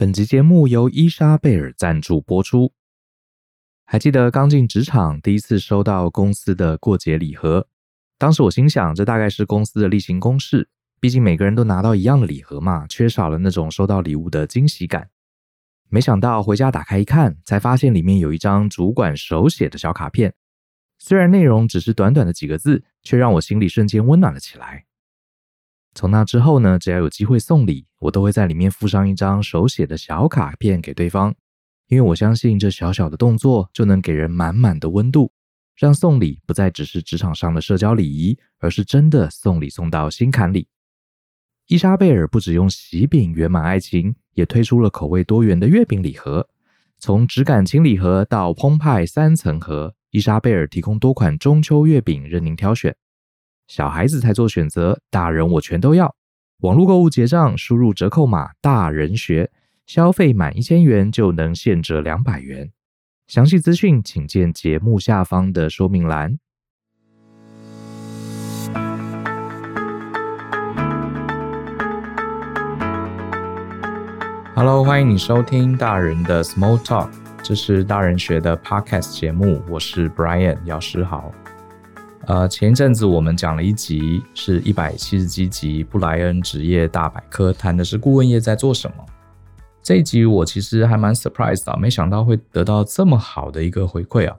本集节目由伊莎贝尔赞助播出。还记得刚进职场第一次收到公司的过节礼盒，当时我心想，这大概是公司的例行公事，毕竟每个人都拿到一样的礼盒嘛，缺少了那种收到礼物的惊喜感。没想到回家打开一看，才发现里面有一张主管手写的小卡片，虽然内容只是短短的几个字，却让我心里瞬间温暖了起来。从那之后呢，只要有机会送礼，我都会在里面附上一张手写的小卡片给对方，因为我相信这小小的动作就能给人满满的温度，让送礼不再只是职场上的社交礼仪，而是真的送礼送到心坎里。伊莎贝尔不只用喜饼圆满爱情，也推出了口味多元的月饼礼盒，从质感轻礼盒到澎湃三层盒，伊莎贝尔提供多款中秋月饼任您挑选。小孩子才做选择，大人我全都要。网络购物结账，输入折扣码“大人学”，消费满一千元就能现折两百元。详细资讯请见节目下方的说明栏。Hello，欢迎你收听大人的 Small Talk，这是大人学的 Podcast 节目，我是 Brian 姚诗豪。呃，前一阵子我们讲了一集，是一百七十七集布莱恩职业大百科，谈的是顾问业在做什么。这一集我其实还蛮 surprised 的，没想到会得到这么好的一个回馈啊。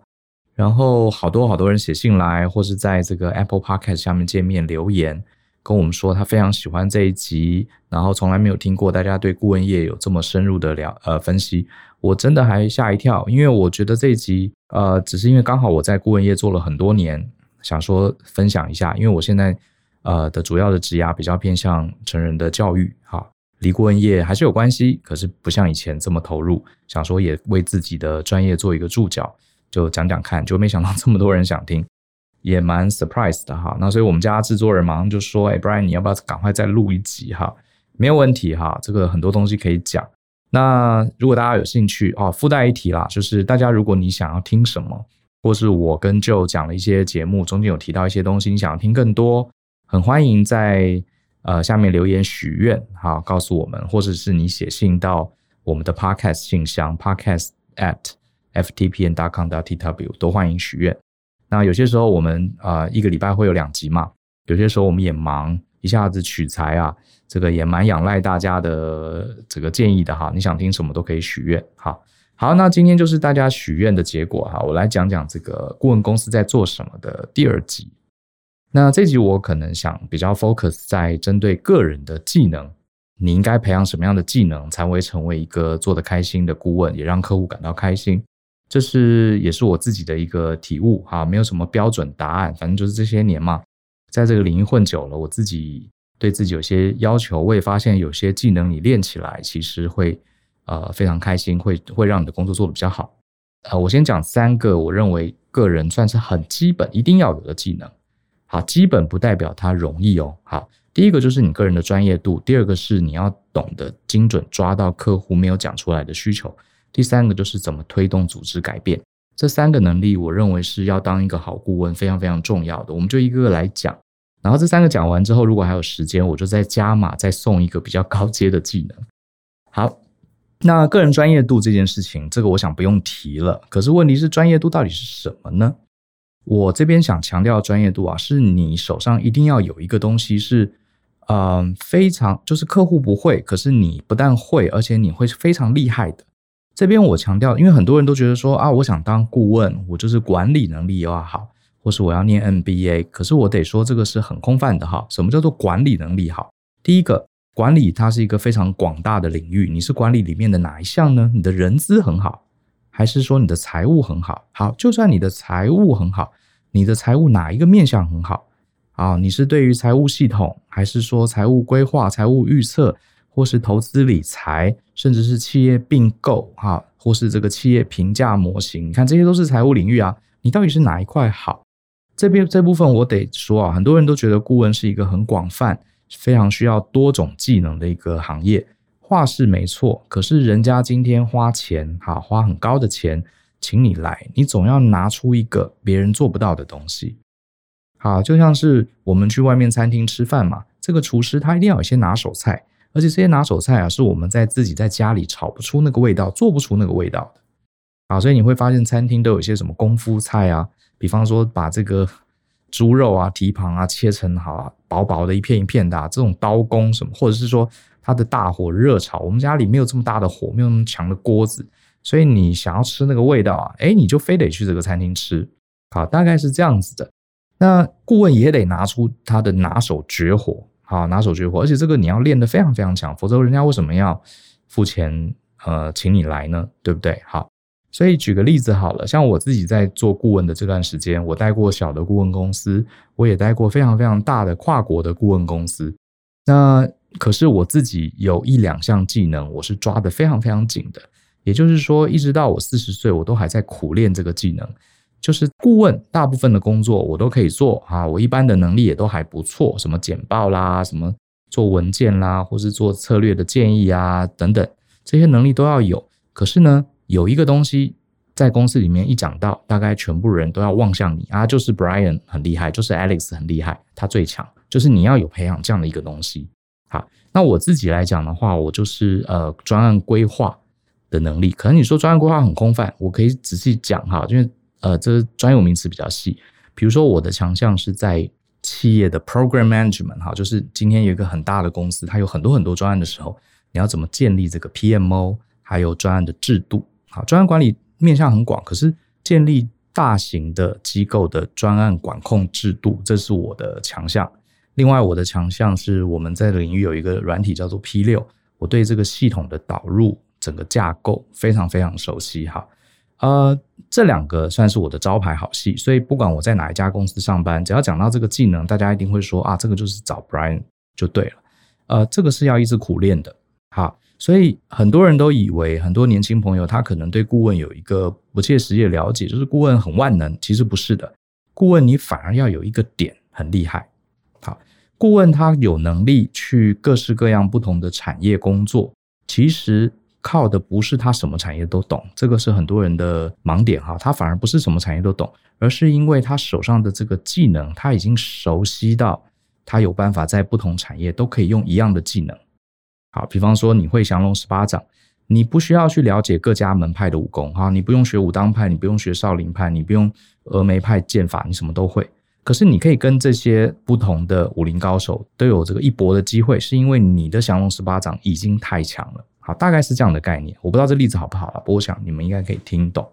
然后好多好多人写信来，或是在这个 Apple Podcast 下面见面留言，跟我们说他非常喜欢这一集，然后从来没有听过大家对顾问业有这么深入的了呃分析，我真的还吓一跳，因为我觉得这一集呃，只是因为刚好我在顾问业做了很多年。想说分享一下，因为我现在呃的主要的职涯比较偏向成人的教育，哈，离过业还是有关系，可是不像以前这么投入。想说也为自己的专业做一个注脚，就讲讲看，就没想到这么多人想听，也蛮 surprise 的哈。那所以我们家制作人马上就说：“哎，Brian，你要不要赶快再录一集哈？”没有问题哈，这个很多东西可以讲。那如果大家有兴趣哦，附带一提啦，就是大家如果你想要听什么。或是我跟 Joe 讲了一些节目，中间有提到一些东西，你想要听更多，很欢迎在呃下面留言许愿，好，告诉我们，或者是你写信到我们的 Podcast 信箱 Podcast at ftpn.com.tw 都欢迎许愿。那有些时候我们、呃、一个礼拜会有两集嘛，有些时候我们也忙，一下子取材啊，这个也蛮仰赖大家的这个建议的哈。你想听什么都可以许愿，好。好，那今天就是大家许愿的结果哈，我来讲讲这个顾问公司在做什么的第二集。那这集我可能想比较 focus 在针对个人的技能，你应该培养什么样的技能才会成为一个做得开心的顾问，也让客户感到开心。这是也是我自己的一个体悟哈，没有什么标准答案，反正就是这些年嘛，在这个领域混久了，我自己对自己有些要求，我也发现有些技能你练起来其实会。呃，非常开心，会会让你的工作做得比较好。呃，我先讲三个我认为个人算是很基本、一定要有的技能。好，基本不代表它容易哦。好，第一个就是你个人的专业度，第二个是你要懂得精准抓到客户没有讲出来的需求，第三个就是怎么推动组织改变。这三个能力，我认为是要当一个好顾问非常非常重要的。我们就一个个来讲。然后这三个讲完之后，如果还有时间，我就再加码，再送一个比较高阶的技能。好。那个人专业度这件事情，这个我想不用提了。可是问题是，专业度到底是什么呢？我这边想强调专业度啊，是你手上一定要有一个东西是，嗯、非常就是客户不会，可是你不但会，而且你会是非常厉害的。这边我强调，因为很多人都觉得说啊，我想当顾问，我就是管理能力又要好，或是我要念 MBA。可是我得说，这个是很空泛的哈。什么叫做管理能力好？第一个。管理它是一个非常广大的领域，你是管理里面的哪一项呢？你的人资很好，还是说你的财务很好？好，就算你的财务很好，你的财务哪一个面向很好？啊，你是对于财务系统，还是说财务规划、财务预测，或是投资理财，甚至是企业并购，哈，或是这个企业评价模型？你看，这些都是财务领域啊，你到底是哪一块好？这边这部分我得说啊，很多人都觉得顾问是一个很广泛。非常需要多种技能的一个行业，话是没错。可是人家今天花钱，哈，花很高的钱请你来，你总要拿出一个别人做不到的东西。好，就像是我们去外面餐厅吃饭嘛，这个厨师他一定要有些拿手菜，而且这些拿手菜啊，是我们在自己在家里炒不出那个味道，做不出那个味道的啊。所以你会发现餐厅都有一些什么功夫菜啊，比方说把这个猪肉啊、蹄膀啊切成好啊薄薄的一片一片的，这种刀工什么，或者是说它的大火热炒，我们家里没有这么大的火，没有那么强的锅子，所以你想要吃那个味道啊，诶，你就非得去这个餐厅吃。好，大概是这样子的。那顾问也得拿出他的拿手绝活，好，拿手绝活，而且这个你要练得非常非常强，否则人家为什么要付钱呃请你来呢？对不对？好，所以举个例子好了，像我自己在做顾问的这段时间，我带过小的顾问公司，我也带过非常非常大的跨国的顾问公司。那可是我自己有一两项技能，我是抓得非常非常紧的，也就是说，一直到我四十岁，我都还在苦练这个技能。就是顾问，大部分的工作我都可以做啊，我一般的能力也都还不错，什么简报啦，什么做文件啦，或是做策略的建议啊，等等，这些能力都要有。可是呢，有一个东西在公司里面一讲到，大概全部人都要望向你啊，就是 Brian 很厉害，就是 Alex 很厉害，他最强，就是你要有培养这样的一个东西。好，那我自己来讲的话，我就是呃专案规划的能力。可能你说专案规划很空泛，我可以仔细讲哈，因为。呃，这专有名词比较细。比如说，我的强项是在企业的 program management，哈，就是今天有一个很大的公司，它有很多很多专案的时候，你要怎么建立这个 PMO，还有专案的制度。好，专案管理面向很广，可是建立大型的机构的专案管控制度，这是我的强项。另外，我的强项是我们在领域有一个软体叫做 P 六，我对这个系统的导入整个架构非常非常熟悉，哈。呃，这两个算是我的招牌好戏，所以不管我在哪一家公司上班，只要讲到这个技能，大家一定会说啊，这个就是找 Brian 就对了。呃，这个是要一直苦练的。好，所以很多人都以为，很多年轻朋友他可能对顾问有一个不切实际的了解，就是顾问很万能，其实不是的。顾问你反而要有一个点很厉害。好，顾问他有能力去各式各样不同的产业工作，其实。靠的不是他什么产业都懂，这个是很多人的盲点哈。他反而不是什么产业都懂，而是因为他手上的这个技能，他已经熟悉到他有办法在不同产业都可以用一样的技能。好，比方说你会降龙十八掌，你不需要去了解各家门派的武功哈，你不用学武当派，你不用学少林派，你不用峨眉派剑法，你什么都会。可是你可以跟这些不同的武林高手都有这个一搏的机会，是因为你的降龙十八掌已经太强了。好大概是这样的概念，我不知道这例子好不好了，不过我想你们应该可以听懂。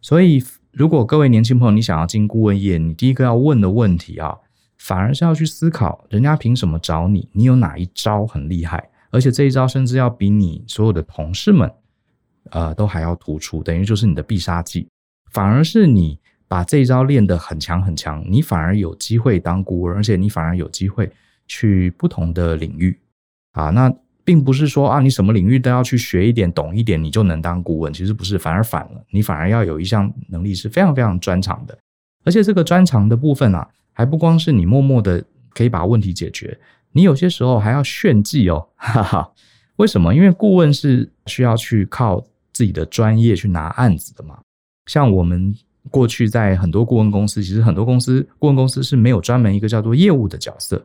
所以，如果各位年轻朋友你想要进顾问业，你第一个要问的问题啊，反而是要去思考，人家凭什么找你？你有哪一招很厉害？而且这一招甚至要比你所有的同事们，呃，都还要突出，等于就是你的必杀技。反而是你把这一招练得很强很强，你反而有机会当顾问，而且你反而有机会去不同的领域啊，那。并不是说啊，你什么领域都要去学一点、懂一点，你就能当顾问。其实不是，反而反了，你反而要有一项能力是非常非常专长的。而且这个专长的部分啊，还不光是你默默的可以把问题解决，你有些时候还要炫技哦，哈哈。为什么？因为顾问是需要去靠自己的专业去拿案子的嘛。像我们过去在很多顾问公司，其实很多公司顾问公司是没有专门一个叫做业务的角色。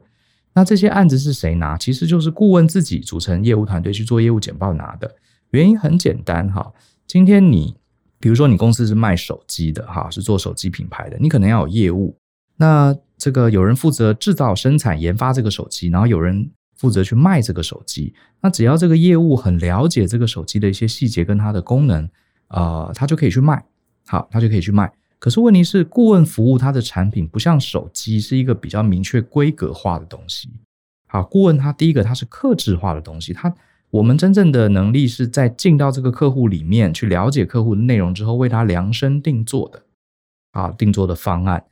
那这些案子是谁拿？其实就是顾问自己组成业务团队去做业务简报拿的。原因很简单哈，今天你比如说你公司是卖手机的哈，是做手机品牌的，你可能要有业务。那这个有人负责制造、生产、研发这个手机，然后有人负责去卖这个手机。那只要这个业务很了解这个手机的一些细节跟它的功能，呃，他就可以去卖。好，他就可以去卖。可是问题是，顾问服务它的产品不像手机是一个比较明确规格化的东西。好，顾问他第一个他是客制化的东西，他我们真正的能力是在进到这个客户里面去了解客户的内容之后，为他量身定做的啊，定做的方案。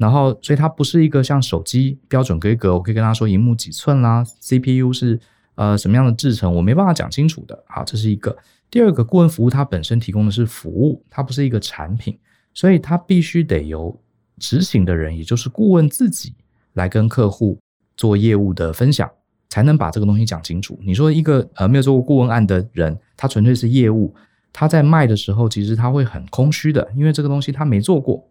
然后，所以它不是一个像手机标准规格，我可以跟他说荧幕几寸啦，CPU 是呃什么样的制程，我没办法讲清楚的。好，这是一个。第二个，顾问服务它本身提供的是服务，它不是一个产品。所以，他必须得由执行的人，也就是顾问自己来跟客户做业务的分享，才能把这个东西讲清楚。你说一个呃没有做过顾问案的人，他纯粹是业务，他在卖的时候，其实他会很空虚的，因为这个东西他没做过。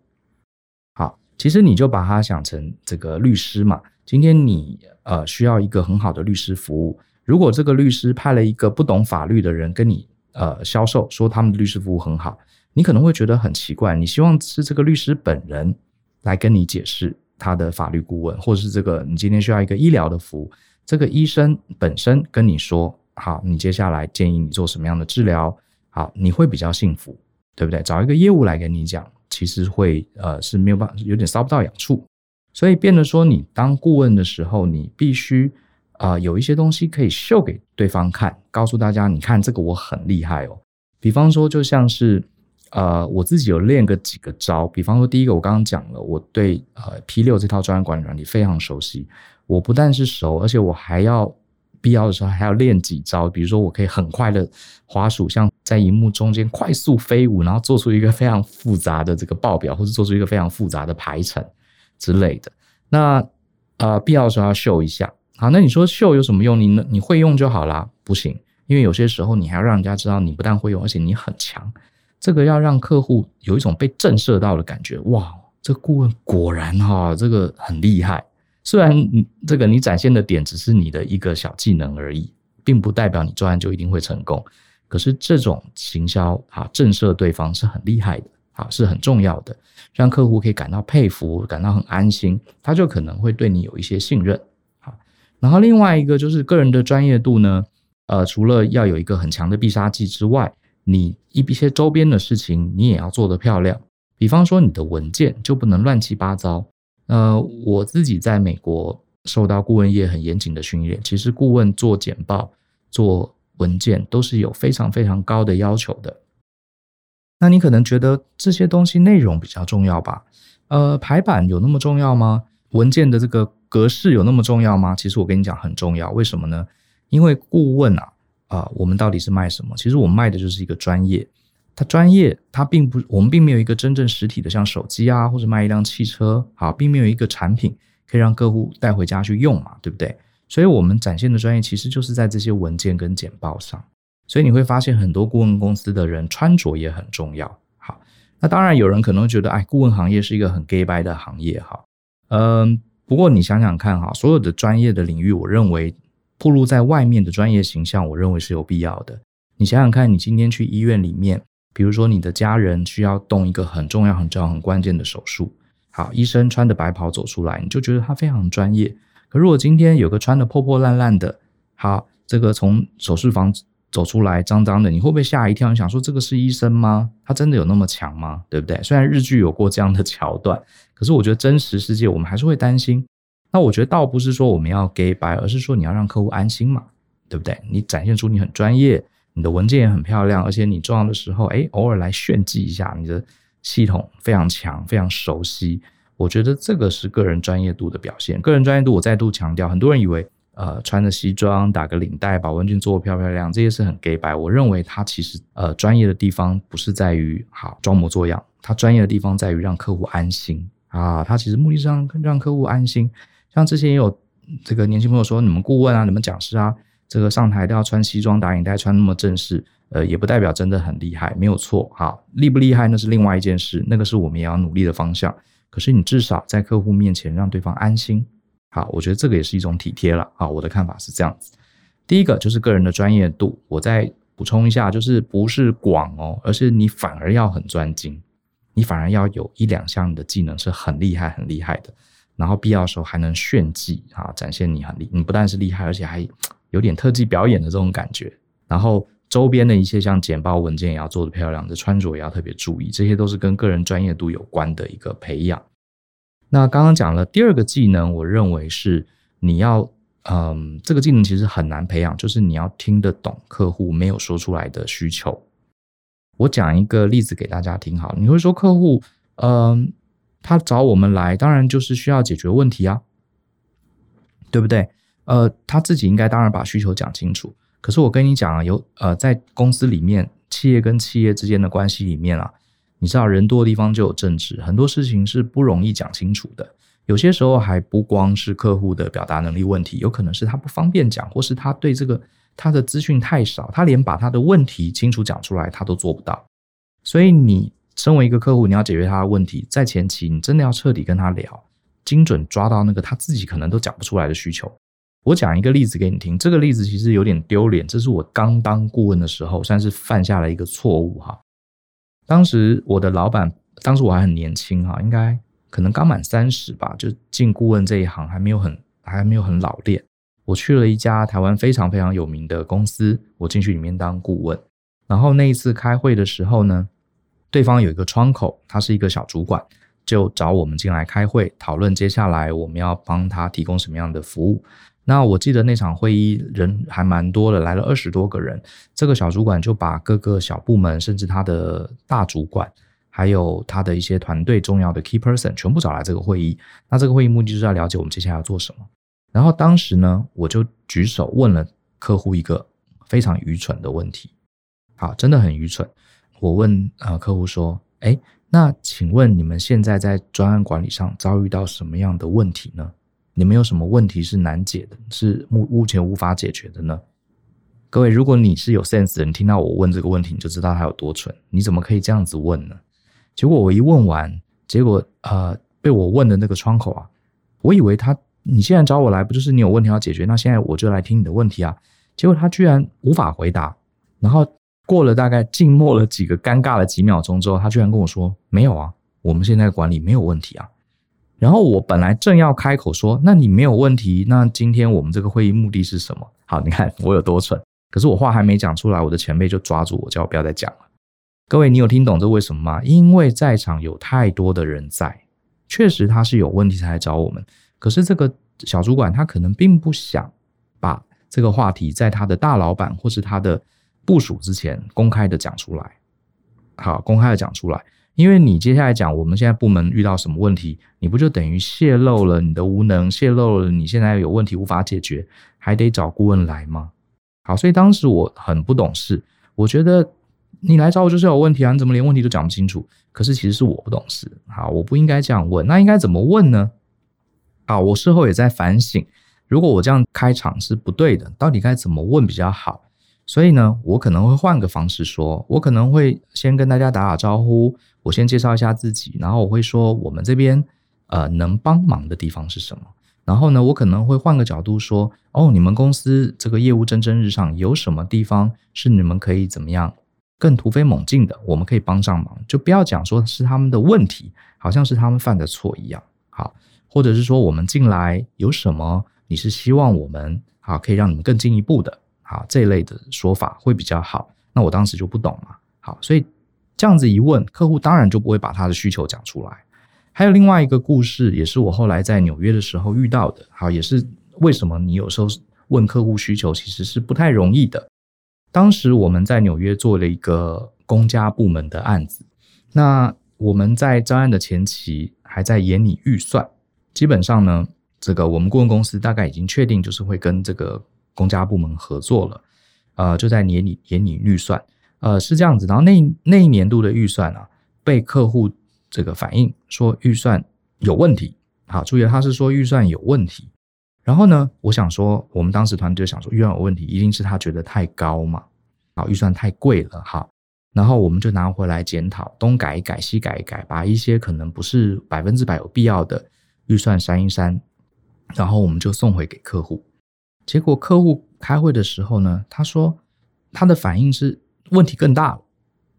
好，其实你就把它想成这个律师嘛。今天你呃需要一个很好的律师服务，如果这个律师派了一个不懂法律的人跟你呃销售，说他们的律师服务很好，你可能会觉得很奇怪。你希望是这个律师本人来跟你解释他的法律顾问，或者是这个你今天需要一个医疗的服务，这个医生本身跟你说，好，你接下来建议你做什么样的治疗，好，你会比较幸福，对不对？找一个业务来跟你讲，其实会呃是没有办法，有点搔不到痒处。所以变得说，你当顾问的时候，你必须。啊、呃，有一些东西可以秀给对方看，告诉大家，你看这个我很厉害哦。比方说，就像是呃，我自己有练个几个招。比方说，第一个我刚刚讲了，我对呃 P6 这套专业管理软体非常熟悉。我不但是熟，而且我还要必要的时候还要练几招。比如说，我可以很快的滑鼠，像在荧幕中间快速飞舞，然后做出一个非常复杂的这个报表，或者做出一个非常复杂的排程之类的。那呃，必要的时候要秀一下。好，那你说秀有什么用？你你会用就好啦。不行，因为有些时候你还要让人家知道你不但会用，而且你很强。这个要让客户有一种被震慑到的感觉。哇，这顾问果然哈，这个很厉害。虽然这个你展现的点只是你的一个小技能而已，并不代表你专案就一定会成功。可是这种行销啊，震慑对方是很厉害的，啊，是很重要的，让客户可以感到佩服，感到很安心，他就可能会对你有一些信任啊。然后另外一个就是个人的专业度呢，呃，除了要有一个很强的必杀技之外，你一些周边的事情你也要做得漂亮。比方说你的文件就不能乱七八糟。呃，我自己在美国受到顾问业很严谨的训练，其实顾问做简报、做文件都是有非常非常高的要求的。那你可能觉得这些东西内容比较重要吧？呃，排版有那么重要吗？文件的这个。格式有那么重要吗？其实我跟你讲很重要，为什么呢？因为顾问啊，啊、我们到底是卖什么？其实我们卖的就是一个专业，它专业，它并不，我们并没有一个真正实体的，像手机啊，或者卖一辆汽车，好，并没有一个产品可以让客户带回家去用嘛，对不对？所以我们展现的专业其实就是在这些文件跟简报上。所以你会发现很多顾问公司的人穿着也很重要。好，那当然有人可能会觉得，哎，顾问行业是一个很 gay 掰的行业，哈，嗯。不过你想想看哈，所有的专业的领域，我认为暴露在外面的专业形象，我认为是有必要的。你想想看，你今天去医院里面，比如说你的家人需要动一个很重要、很重要、很关键的手术，好，医生穿着白袍走出来，你就觉得他非常专业。可如果今天有个穿得破破烂烂的，好，这个从手术房走出来脏脏的，你会不会吓一跳？你想说这个是医生吗？他真的有那么强吗？对不对？虽然日剧有过这样的桥段。可是我觉得真实世界我们还是会担心。那我觉得倒不是说我们要假掰，而是说你要让客户安心嘛，对不对？你展现出你很专业，你的文件也很漂亮，而且你重要的时候，哎，偶尔来炫技一下，你的系统非常强，非常熟悉。我觉得这个是个人专业度的表现。个人专业度，我再度强调，很多人以为呃穿着西装打个领带，把文件做漂漂亮，这些是很假掰。我认为他其实呃专业的地方不是在于好装模作样，他专业的地方在于让客户安心。啊，他其实目的是让让客户安心。像之前也有这个年轻朋友说，你们顾问啊，你们讲师啊，这个上台都要穿西装打领带，穿那么正式，呃，也不代表真的很厉害，没有错。好，厉不厉害那是另外一件事，那个是我们也要努力的方向。可是你至少在客户面前让对方安心。好，我觉得这个也是一种体贴了。好，我的看法是这样子。第一个就是个人的专业度，我再补充一下，就是不是广哦，而是你反而要很专精。你反而要有一两项的技能是很厉害、很厉害的，然后必要的时候还能炫技啊，展现你很厉，你不但是厉害，而且还有点特技表演的这种感觉。然后周边的一些像简报文件也要做的漂亮，这穿着也要特别注意，这些都是跟个人专业度有关的一个培养。那刚刚讲了第二个技能，我认为是你要，嗯，这个技能其实很难培养，就是你要听得懂客户没有说出来的需求。我讲一个例子给大家听好，你会说客户，嗯、他找我们来，当然就是需要解决问题啊，对不对？呃，他自己应该当然把需求讲清楚。可是我跟你讲啊，有呃，在公司里面，企业跟企业之间的关系里面啊，你知道人多的地方就有政治，很多事情是不容易讲清楚的。有些时候还不光是客户的表达能力问题，有可能是他不方便讲，或是他对这个。他的资讯太少，他连把他的问题清楚讲出来他都做不到。所以你身为一个客户，你要解决他的问题，在前期你真的要彻底跟他聊，精准抓到那个他自己可能都讲不出来的需求。我讲一个例子给你听，这个例子其实有点丢脸，这是我刚当顾问的时候，算是犯下了一个错误哈。当时我的老板，当时我还很年轻哈，应该可能刚满三十吧，就进顾问这一行还没有很还没有很老练。我去了一家台湾非常非常有名的公司，我进去里面当顾问。然后那一次开会的时候呢，对方有一个窗口，他是一个小主管，就找我们进来开会，讨论接下来我们要帮他提供什么样的服务。那我记得那场会议人还蛮多的，来了二十多个人。这个小主管就把各个小部门，甚至他的大主管，还有他的一些团队重要的 key person 全部找来这个会议。那这个会议目的就是要了解我们接下来要做什么。然后当时呢，我就举手问了客户一个非常愚蠢的问题，好，真的很愚蠢。我问呃客户说：“哎，那请问你们现在在专案管理上遭遇到什么样的问题呢？你们有什么问题是难解的，是目目前无法解决的呢？”各位，如果你是有 sense 的人，听到我问这个问题，你就知道他有多蠢。你怎么可以这样子问呢？结果我一问完，结果呃被我问的那个窗口啊，我以为他。你现在找我来，不就是你有问题要解决？那现在我就来听你的问题啊！结果他居然无法回答，然后过了大概静默了几个尴尬的几秒钟之后，他居然跟我说：“没有啊，我们现在管理没有问题啊。”然后我本来正要开口说：“那你没有问题，那今天我们这个会议目的是什么？”好，你看我有多蠢。可是我话还没讲出来，我的前辈就抓住我，叫我不要再讲了。各位，你有听懂这为什么吗？因为在场有太多的人在，确实他是有问题才来找我们。可是这个小主管他可能并不想把这个话题在他的大老板或是他的部署之前公开的讲出来，好，公开的讲出来，因为你接下来讲我们现在部门遇到什么问题，你不就等于泄露了你的无能，泄露了你现在有问题无法解决，还得找顾问来吗？好，所以当时我很不懂事，我觉得你来找我就是有问题啊，你怎么连问题都讲不清楚？可是其实是我不懂事，好，我不应该这样问，那应该怎么问呢？啊，我事后也在反省，如果我这样开场是不对的，到底该怎么问比较好？所以呢，我可能会换个方式说，我可能会先跟大家打打招呼，我先介绍一下自己，然后我会说我们这边呃能帮忙的地方是什么。然后呢，我可能会换个角度说，哦，你们公司这个业务蒸蒸日上，有什么地方是你们可以怎么样更突飞猛进的？我们可以帮上忙，就不要讲说是他们的问题，好像是他们犯的错一样。好。或者是说我们进来有什么？你是希望我们好可以让你们更进一步的，好这一类的说法会比较好。那我当时就不懂嘛，好，所以这样子一问，客户当然就不会把他的需求讲出来。还有另外一个故事，也是我后来在纽约的时候遇到的，好，也是为什么你有时候问客户需求其实是不太容易的。当时我们在纽约做了一个公家部门的案子，那我们在招案的前期还在研拟预算。基本上呢，这个我们顾问公司大概已经确定，就是会跟这个公家部门合作了，呃，就在年底年底预算，呃，是这样子。然后那那一年度的预算啊，被客户这个反映说预算有问题。好，注意他是说预算有问题。然后呢，我想说，我们当时团队就想说预算有问题，一定是他觉得太高嘛，好，预算太贵了，好，然后我们就拿回来检讨，东改一改，西改一改，把一些可能不是百分之百有必要的。预算删一删，然后我们就送回给客户。结果客户开会的时候呢，他说他的反应是问题更大了，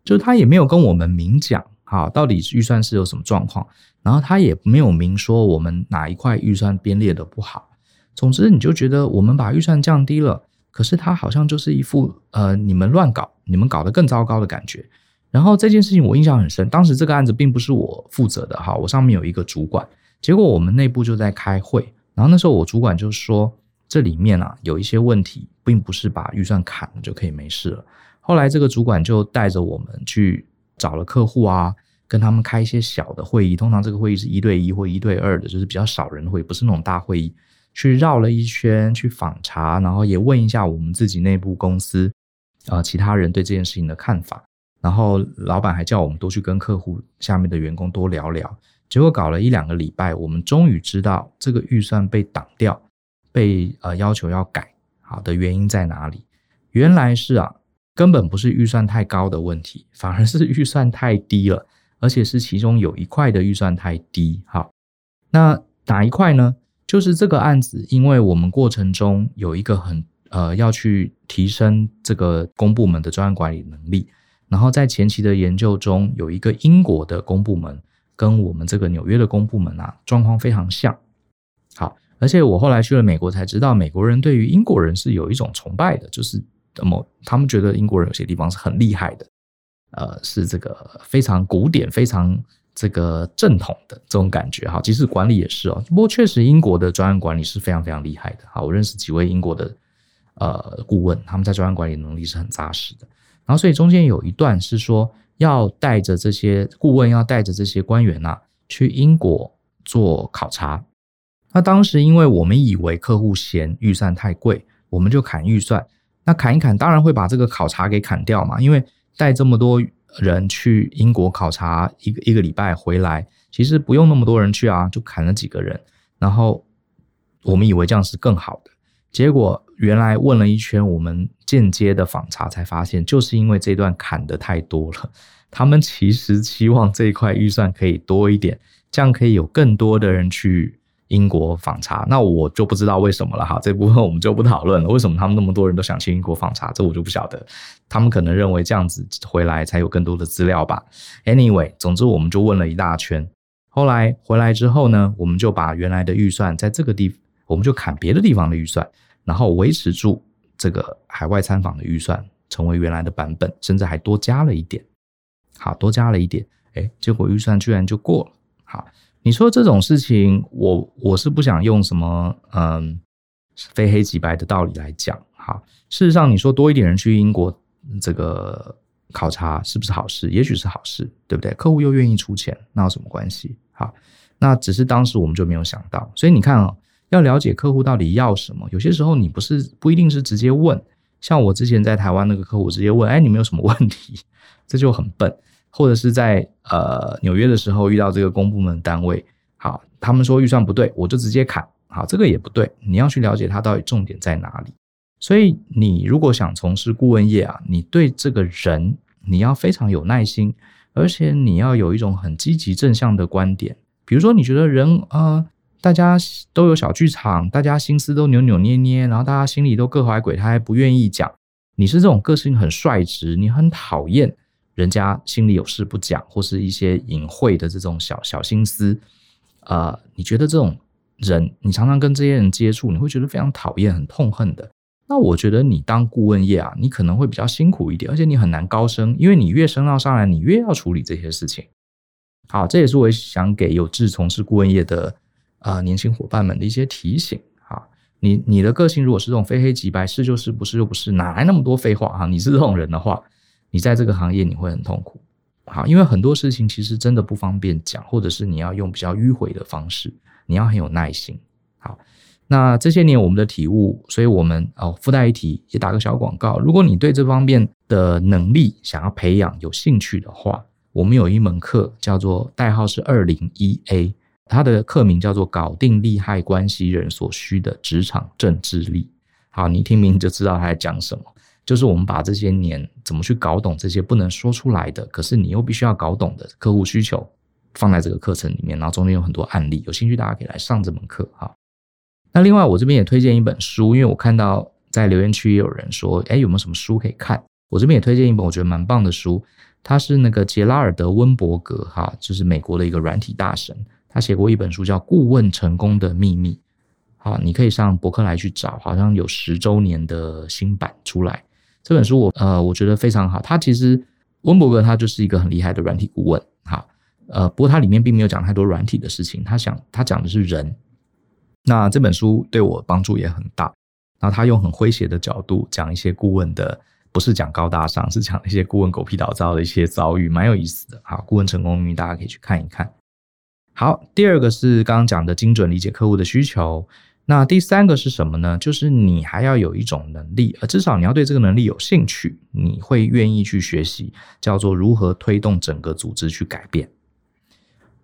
就是他也没有跟我们明讲，哈，到底预算是有什么状况，然后他也没有明说我们哪一块预算编列的不好。总之，你就觉得我们把预算降低了，可是他好像就是一副呃，你们乱搞，你们搞得更糟糕的感觉。然后这件事情我印象很深，当时这个案子并不是我负责的，哈，我上面有一个主管。结果我们内部就在开会，然后那时候我主管就说，这里面啊有一些问题，并不是把预算砍了就可以没事了。后来这个主管就带着我们去找了客户啊，跟他们开一些小的会议，通常这个会议是一对一或一对二的，就是比较少人会，不是那种大会议。去绕了一圈，去访查，然后也问一下我们自己内部公司啊、其他人对这件事情的看法。然后老板还叫我们多去跟客户下面的员工多聊聊。结果搞了一两个礼拜，我们终于知道这个预算被挡掉，被呃要求要改，好的原因在哪里？原来是啊，根本不是预算太高的问题，反而是预算太低了，而且是其中有一块的预算太低。好，那哪一块呢？就是这个案子，因为我们过程中有一个很呃要去提升这个公部门的专案管理能力，然后在前期的研究中，有一个英国的公部门跟我们这个纽约的公部门啊状况非常像。好，而且我后来去了美国才知道，美国人对于英国人是有一种崇拜的，就是么他们觉得英国人有些地方是很厉害的，呃，是这个非常古典、非常。这个正统的这种感觉哈，即使管理也是哦。不过确实，英国的专案管理是非常非常厉害的。好，我认识几位英国的呃顾问，他们在专案管理能力是很扎实的。然后，所以中间有一段是说，要带着这些顾问，要带着这些官员呐、去英国做考察。那当时因为我们以为客户嫌预算太贵，我们就砍预算。那砍一砍，当然会把这个考察给砍掉嘛，因为带这么多。人去英国考察一个一个礼拜回来，其实不用那么多人去啊，就砍了几个人。然后我们以为这样是更好的，结果原来问了一圈，我们间接的访查才发现，就是因为这段砍得太多了，他们其实期望这一块预算可以多一点，这样可以有更多的人去。英国访查，那我就不知道为什么了哈，这部分我们就不讨论了。为什么他们那么多人都想去英国访查？这我就不晓得。他们可能认为这样子回来才有更多的资料吧。Anyway，总之我们就问了一大圈。后来回来之后呢，我们就把原来的预算在这个地，我们就砍别的地方的预算，然后维持住这个海外参访的预算，成为原来的版本，甚至还多加了一点。好，多加了一点，哎，结果预算居然就过了。好。你说这种事情，我我是不想用什么嗯非黑即白的道理来讲哈。事实上，你说多一点人去英国这个考察是不是好事？也许是好事，对不对？客户又愿意出钱，那有什么关系？好，那只是当时我们就没有想到。所以你看啊，要了解客户到底要什么，有些时候你不是不一定是直接问。像我之前在台湾那个客户直接问，哎，你们有什么问题？这就很笨。或者是在呃纽约的时候遇到这个公部门单位，好，他们说预算不对，我就直接砍，好，这个也不对，你要去了解他到底重点在哪里。所以你如果想从事顾问业啊，你对这个人你要非常有耐心，而且你要有一种很积极正向的观点。比如说你觉得人啊、呃，大家都有小剧场，大家心思都扭扭捏捏，然后大家心里都各怀鬼胎，不愿意讲。你是这种个性很率直，你很讨厌。人家心里有事不讲，或是一些隐晦的这种小小心思，呃，你觉得这种人，你常常跟这些人接触，你会觉得非常讨厌、很痛恨的。那我觉得你当顾问业啊，你可能会比较辛苦一点，而且你很难高升，因为你越升到上来，你越要处理这些事情。好，这也是我想给有志从事顾问业的啊、年轻伙伴们的一些提醒。啊，你你的个性如果是这种非黑即白，是就是，不是就不是，哪来那么多废话哈？你是这种人的话。你在这个行业你会很痛苦，好，因为很多事情其实真的不方便讲，或者是你要用比较迂回的方式，你要很有耐心。好，那这些年我们的体悟，所以我们哦附带一提，也打个小广告。如果你对这方面的能力想要培养、有兴趣的话，我们有一门课叫做代号是二零一 A，它的课名叫做“搞定利害关系人所需的职场政治力”。好，你听名就知道他在讲什么。就是我们把这些年怎么去搞懂这些不能说出来的，可是你又必须要搞懂的客户需求，放在这个课程里面，然后中间有很多案例，有兴趣大家可以来上这门课哈。那另外我这边也推荐一本书，因为我看到在留言区也有人说，哎，有没有什么书可以看？我这边也推荐一本我觉得蛮棒的书，他是那个杰拉尔德温伯格哈，就是美国的一个软体大神，他写过一本书叫《顾问成功的秘密》，好，你可以上博客来去找，好像有十周年的新版出来。这本书我呃我觉得非常好，他其实温伯格他就是一个很厉害的软体顾问，哈，呃不过他里面并没有讲太多软体的事情，他想他讲的是人。那这本书对我帮助也很大，然后他用很诙谐的角度讲一些顾问的，不是讲高大上，是讲一些顾问狗屁倒灶的一些遭遇，蛮有意思的。好，顾问成功秘密大家可以去看一看。好，第二个是刚刚讲的精准理解客户的需求。那第三个是什么呢？就是你还要有一种能力，呃，至少你要对这个能力有兴趣，你会愿意去学习，叫做如何推动整个组织去改变。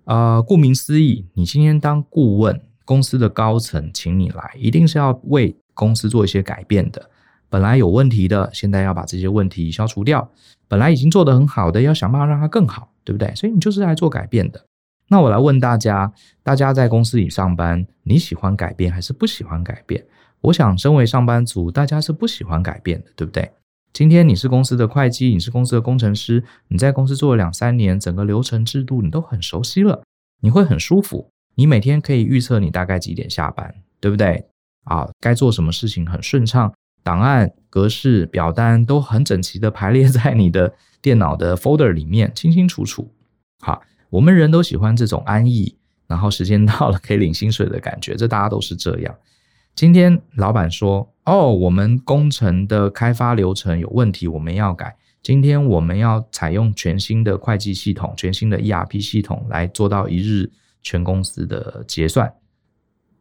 呃，顾名思义，你今天当顾问，公司的高层请你来，一定是要为公司做一些改变的。本来有问题的，现在要把这些问题消除掉；本来已经做得很好的，要想办法让它更好，对不对？所以你就是来做改变的。那我来问大家，大家在公司里上班，你喜欢改变还是不喜欢改变？我想，身为上班族，大家是不喜欢改变的，对不对？今天你是公司的会计，你是公司的工程师，你在公司做了两三年，整个流程制度你都很熟悉了，你会很舒服。你每天可以预测你大概几点下班，对不对？啊，该做什么事情很顺畅，档案格式表单都很整齐的排列在你的电脑的 folder 里面，清清楚楚。好。我们人都喜欢这种安逸，然后时间到了 可以领薪水的感觉，这大家都是这样。今天老板说：“哦，我们工程的开发流程有问题，我们要改。今天我们要采用全新的会计系统、全新的 ERP 系统来做到一日全公司的结算。”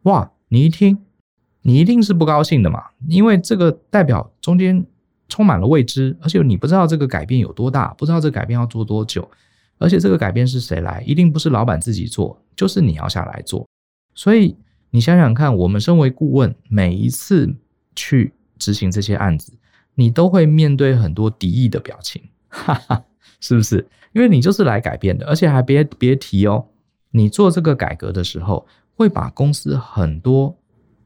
哇，你一听，你一定是不高兴的嘛？因为这个代表中间充满了未知，而且你不知道这个改变有多大，不知道这个改变要做多久。而且这个改变是谁来？一定不是老板自己做，就是你要下来做。所以你想想看，我们身为顾问，每一次去执行这些案子，你都会面对很多敌意的表情，哈哈，是不是？因为你就是来改变的，而且还别别提哦，你做这个改革的时候，会把公司很多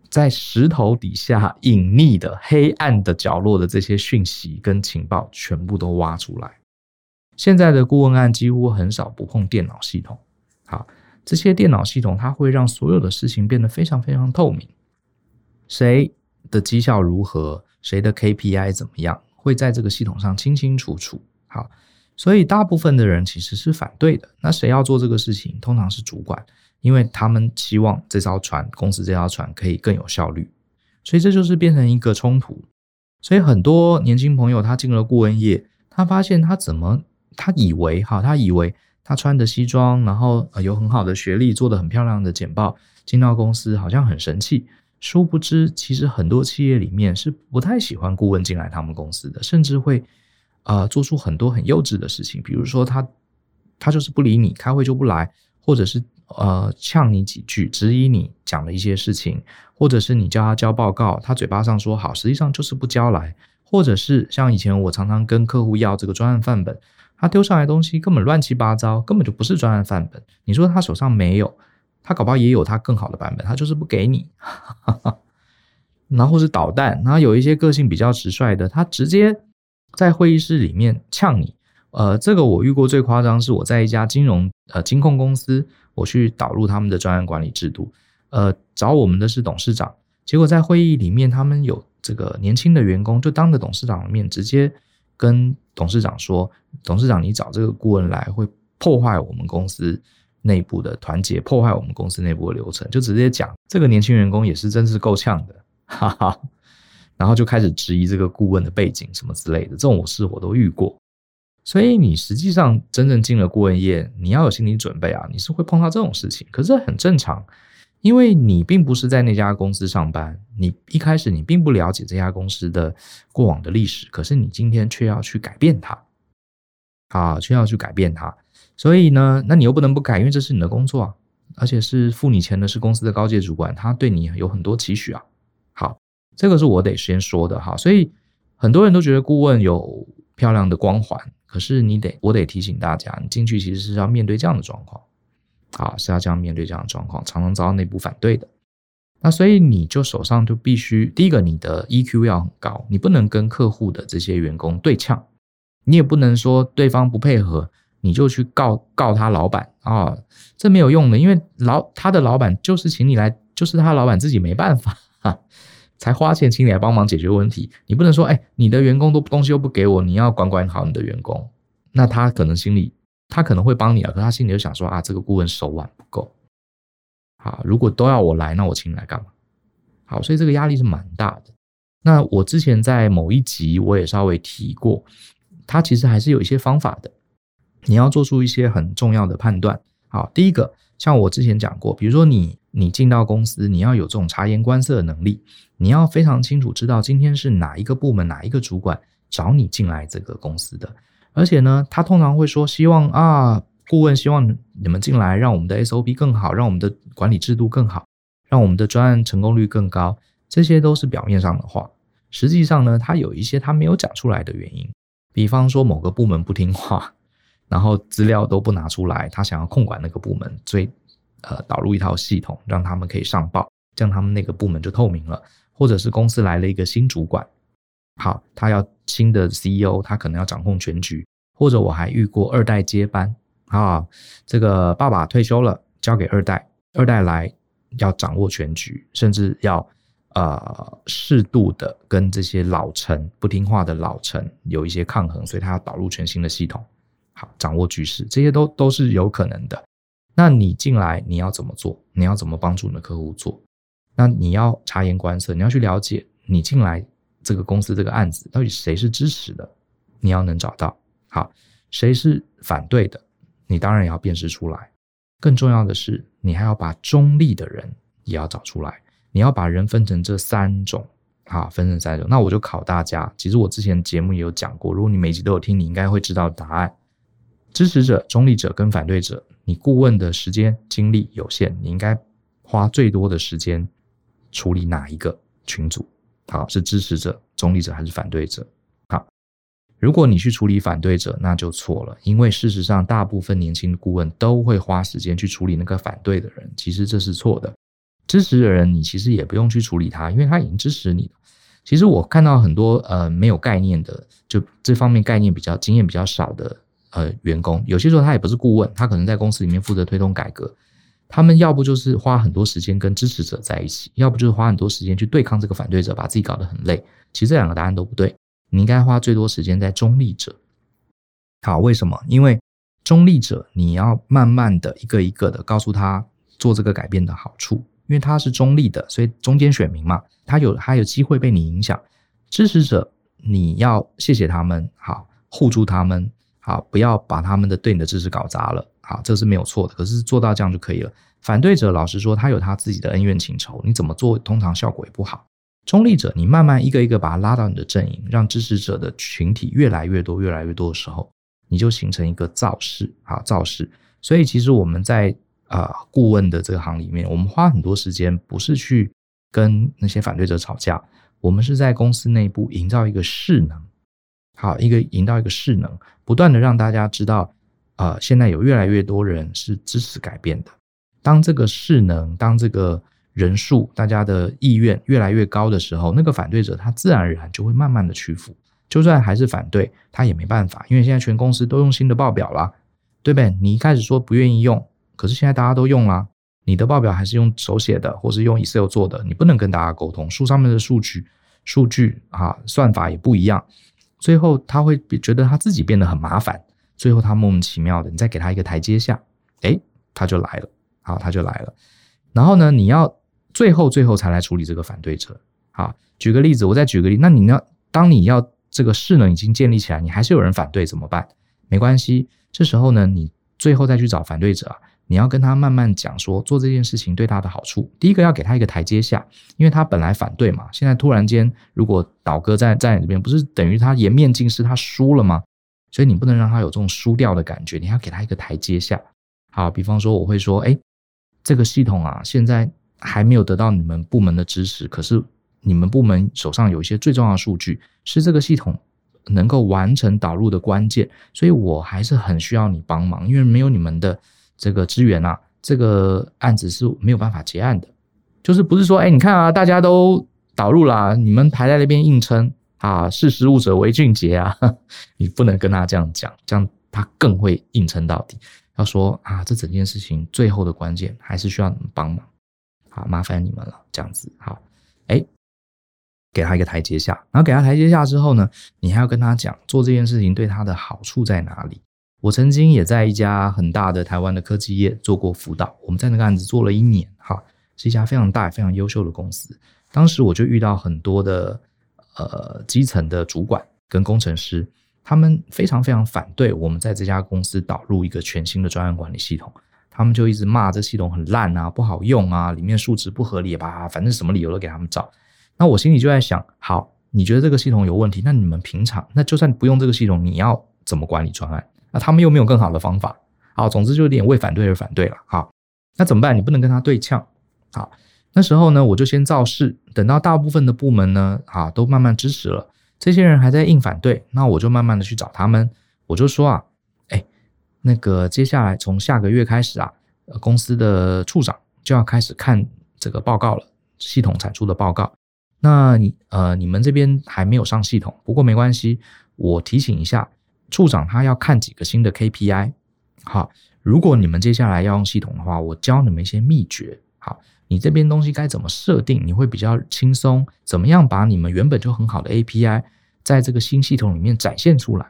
在石头底下隐匿的黑暗的角落的这些讯息跟情报，全部都挖出来。现在的顾问案几乎很少不碰电脑系统，好，这些电脑系统它会让所有的事情变得非常非常透明，谁的绩效如何，谁的 KPI 怎么样，会在这个系统上清清楚楚。好，所以大部分的人其实是反对的。那谁要做这个事情？通常是主管，因为他们希望这艘船，公司这艘船可以更有效率，所以这就是变成一个冲突。所以很多年轻朋友他进了顾问业，他发现他怎么。他以为哈，他以为他穿着西装，然后有很好的学历，做的很漂亮的简报，进到公司好像很神气。殊不知，其实很多企业里面是不太喜欢顾问进来他们公司的，甚至会呃做出很多很幼稚的事情，比如说他他就是不理你，开会就不来，或者是呃呛你几句，质疑你讲的一些事情，或者是你叫他交报告，他嘴巴上说好，实际上就是不交来，或者是像以前我常常跟客户要这个专案范本。他丢上来的东西根本乱七八糟，根本就不是专案范本。你说他手上没有，他搞不好也有他更好的版本，他就是不给你。然后是导弹，然后有一些个性比较直率的，他直接在会议室里面呛你。呃，这个我遇过最夸张，是我在一家金融呃金控公司，我去导入他们的专案管理制度。呃，找我们的是董事长，结果在会议里面，他们有这个年轻的员工，就当着董事长的面直接。跟董事长说：“董事长，你找这个顾问来会破坏我们公司内部的团结，破坏我们公司内部的流程。”就直接讲，这个年轻员工也是真是够呛的，哈哈。然后就开始质疑这个顾问的背景什么之类的，这种事我都遇过。所以你实际上真正进了顾问业，你要有心理准备啊，你是会碰到这种事情，可是很正常。因为你并不是在那家公司上班，你一开始你并不了解这家公司的过往的历史，可是你今天却要去改变它，啊，却要去改变它，所以呢，那你又不能不改，因为这是你的工作啊，而且是付你钱的是公司的高阶主管，他对你有很多期许啊。好，这个是我得先说的哈，所以很多人都觉得顾问有漂亮的光环，可是你得，我得提醒大家，你进去其实是要面对这样的状况。啊，是要这样面对这样的状况，常常遭到内部反对的。那所以你就手上就必须第一个，你的 EQ 要很高，你不能跟客户的这些员工对呛，你也不能说对方不配合，你就去告告他老板啊，这没有用的，因为老他的老板就是请你来，就是他老板自己没办法哈，才花钱请你来帮忙解决问题。你不能说，哎，你的员工都东西又不给我，你要管管好你的员工，那他可能心里。他可能会帮你啊，可他心里就想说啊，这个顾问手腕不够。好，如果都要我来，那我请你来干嘛？好，所以这个压力是蛮大的。那我之前在某一集我也稍微提过，他其实还是有一些方法的。你要做出一些很重要的判断。好，第一个，像我之前讲过，比如说你你进到公司，你要有这种察言观色的能力，你要非常清楚知道今天是哪一个部门哪一个主管找你进来这个公司的。而且呢，他通常会说，希望啊，顾问希望你们进来，让我们的 SOP 更好，让我们的管理制度更好，让我们的专案成功率更高。这些都是表面上的话，实际上呢，他有一些他没有讲出来的原因。比方说，某个部门不听话，然后资料都不拿出来，他想要控管那个部门，所以呃导入一套系统，让他们可以上报，这样他们那个部门就透明了。或者是公司来了一个新主管，好，他要新的 CEO，他可能要掌控全局。或者我还遇过二代接班啊，这个爸爸退休了，交给二代，二代来要掌握全局，甚至要呃适度的跟这些老臣不听话的老臣有一些抗衡，所以他要导入全新的系统。好，掌握局势，这些都都是有可能的。那你进来，你要怎么做？你要怎么帮助你的客户做？那你要察言观色，你要去了解你进来这个公司这个案子到底谁是支持的，你要能找到。好，谁是反对的，你当然也要辨识出来。更重要的是，你还要把中立的人也要找出来。你要把人分成这三种，啊，分成三种。那我就考大家，其实我之前节目也有讲过，如果你每集都有听，你应该会知道答案。支持者、中立者跟反对者，你顾问的时间精力有限，你应该花最多的时间处理哪一个群组？好，是支持者、中立者还是反对者？好，如果你去处理反对者，那就错了，因为事实上，大部分年轻的顾问都会花时间去处理那个反对的人，其实这是错的。支持的人，你其实也不用去处理他，因为他已经支持你了。其实我看到很多呃没有概念的，就这方面概念比较经验比较少的。呃，员工有些时候他也不是顾问，他可能在公司里面负责推动改革。他们要不就是花很多时间跟支持者在一起，要不就是花很多时间去对抗这个反对者，把自己搞得很累。其实这两个答案都不对，你应该花最多时间在中立者。好，为什么？因为中立者你要慢慢的一个一个的告诉他做这个改变的好处，因为他是中立的，所以中间选民嘛，他有他有机会被你影响。支持者你要谢谢他们，好护住他们。好，不要把他们的对你的支持搞砸了。好，这是没有错的。可是做到这样就可以了。反对者老实说，他有他自己的恩怨情仇，你怎么做，通常效果也不好。中立者，你慢慢一个一个把他拉到你的阵营，让支持者的群体越来越多、越来越多的时候，你就形成一个造势。啊，造势。所以其实我们在呃顾问的这个行里面，我们花很多时间不是去跟那些反对者吵架，我们是在公司内部营造一个势能。好，一个营造一个势能，不断的让大家知道，呃，现在有越来越多人是支持改变的。当这个势能，当这个人数，大家的意愿越来越高的时候，那个反对者他自然而然就会慢慢的屈服。就算还是反对，他也没办法，因为现在全公司都用新的报表了，对不对？你一开始说不愿意用，可是现在大家都用了，你的报表还是用手写的，或是用 Excel 做的，你不能跟大家沟通，书上面的数据、数据啊，算法也不一样。最后他会觉得他自己变得很麻烦，最后他莫名其妙的，你再给他一个台阶下，诶，他就来了，好，他就来了。然后呢，你要最后最后才来处理这个反对者。好，举个例子，我再举个例，那你要当你要这个势能已经建立起来，你还是有人反对怎么办？没关系，这时候呢，你最后再去找反对者。你要跟他慢慢讲说，做这件事情对他的好处。第一个要给他一个台阶下，因为他本来反对嘛，现在突然间如果倒戈在在你这边，不是等于他颜面尽失，他输了吗？所以你不能让他有这种输掉的感觉，你要给他一个台阶下。好，比方说我会说，哎，这个系统啊，现在还没有得到你们部门的支持，可是你们部门手上有一些最重要的数据，是这个系统能够完成导入的关键，所以我还是很需要你帮忙，因为没有你们的。这个资源啊，这个案子是没有办法结案的，就是不是说，哎，你看啊，大家都导入了，你们排在那边硬撑啊，识时务者为俊杰啊，你不能跟他这样讲，这样他更会硬撑到底。要说啊，这整件事情最后的关键还是需要你们帮忙，好，麻烦你们了，这样子，好，哎，给他一个台阶下，然后给他台阶下之后呢，你还要跟他讲做这件事情对他的好处在哪里。我曾经也在一家很大的台湾的科技业做过辅导，我们在那个案子做了一年，哈，是一家非常大非常优秀的公司。当时我就遇到很多的呃基层的主管跟工程师，他们非常非常反对我们在这家公司导入一个全新的专案管理系统，他们就一直骂这系统很烂啊，不好用啊，里面数值不合理吧，反正什么理由都给他们找。那我心里就在想，好，你觉得这个系统有问题，那你们平常那就算不用这个系统，你要怎么管理专案？那他们又没有更好的方法，好，总之就有点为反对而反对了，好，那怎么办？你不能跟他对呛，好，那时候呢，我就先造势，等到大部分的部门呢，啊，都慢慢支持了，这些人还在硬反对，那我就慢慢的去找他们，我就说啊，哎，那个接下来从下个月开始啊，公司的处长就要开始看这个报告了，系统产出的报告。那你呃，你们这边还没有上系统，不过没关系，我提醒一下，处长他要看几个新的 KPI。好，如果你们接下来要用系统的话，我教你们一些秘诀。好，你这边东西该怎么设定，你会比较轻松？怎么样把你们原本就很好的 API 在这个新系统里面展现出来？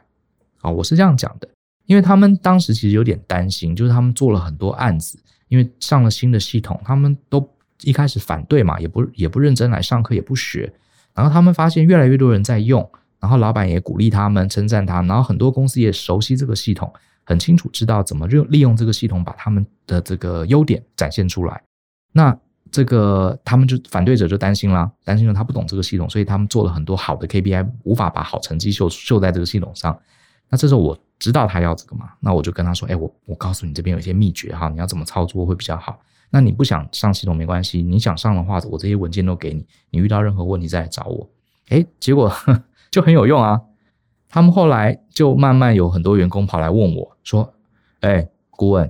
啊，我是这样讲的，因为他们当时其实有点担心，就是他们做了很多案子，因为上了新的系统，他们都。一开始反对嘛，也不也不认真来上课，也不学。然后他们发现越来越多人在用，然后老板也鼓励他们，称赞他。然后很多公司也熟悉这个系统，很清楚知道怎么利用这个系统把他们的这个优点展现出来。那这个他们就反对者就担心啦，担心了他不懂这个系统，所以他们做了很多好的 KPI，无法把好成绩秀秀在这个系统上。那这时候我知道他要这个嘛，那我就跟他说：“哎，我我告诉你这边有一些秘诀哈，你要怎么操作会比较好。”那你不想上系统没关系，你想上的话，我这些文件都给你。你遇到任何问题再来找我。诶，结果 就很有用啊。他们后来就慢慢有很多员工跑来问我说：“诶，顾问，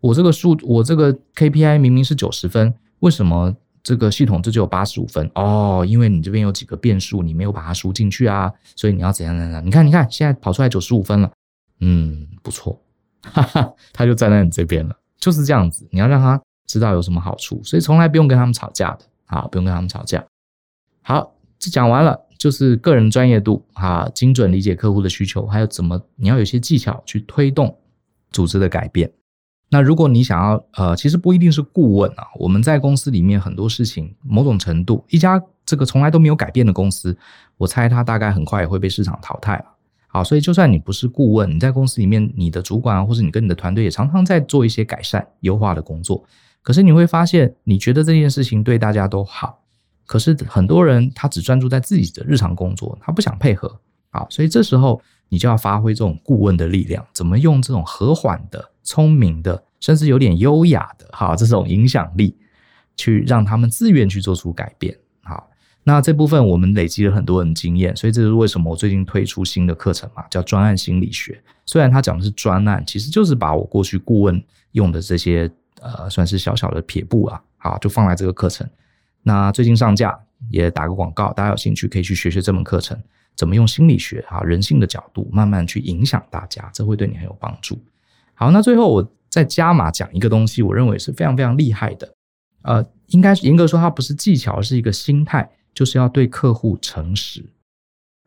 我这个数，我这个 KPI 明明是九十分，为什么这个系统这就有八十五分？哦，因为你这边有几个变数，你没有把它输进去啊，所以你要怎样怎样？你看，你看，现在跑出来九十五分了，嗯，不错，哈哈，他就站在你这边了，就是这样子，你要让他。知道有什么好处，所以从来不用跟他们吵架的，好，不用跟他们吵架。好，这讲完了，就是个人专业度，啊，精准理解客户的需求，还有怎么你要有些技巧去推动组织的改变。那如果你想要，呃，其实不一定是顾问啊，我们在公司里面很多事情，某种程度，一家这个从来都没有改变的公司，我猜它大概很快也会被市场淘汰了。好，所以就算你不是顾问，你在公司里面，你的主管啊，或者你跟你的团队也常常在做一些改善、优化的工作。可是你会发现，你觉得这件事情对大家都好，可是很多人他只专注在自己的日常工作，他不想配合啊，所以这时候你就要发挥这种顾问的力量，怎么用这种和缓的、聪明的，甚至有点优雅的哈这种影响力，去让他们自愿去做出改变。好，那这部分我们累积了很多人经验，所以这是为什么我最近推出新的课程嘛，叫专案心理学。虽然他讲的是专案，其实就是把我过去顾问用的这些。呃，算是小小的撇步啊，好，就放在这个课程。那最近上架也打个广告，大家有兴趣可以去学学这门课程，怎么用心理学啊、人性的角度慢慢去影响大家，这会对你很有帮助。好，那最后我再加码讲一个东西，我认为是非常非常厉害的。呃，应该严格说它不是技巧，是一个心态，就是要对客户诚实。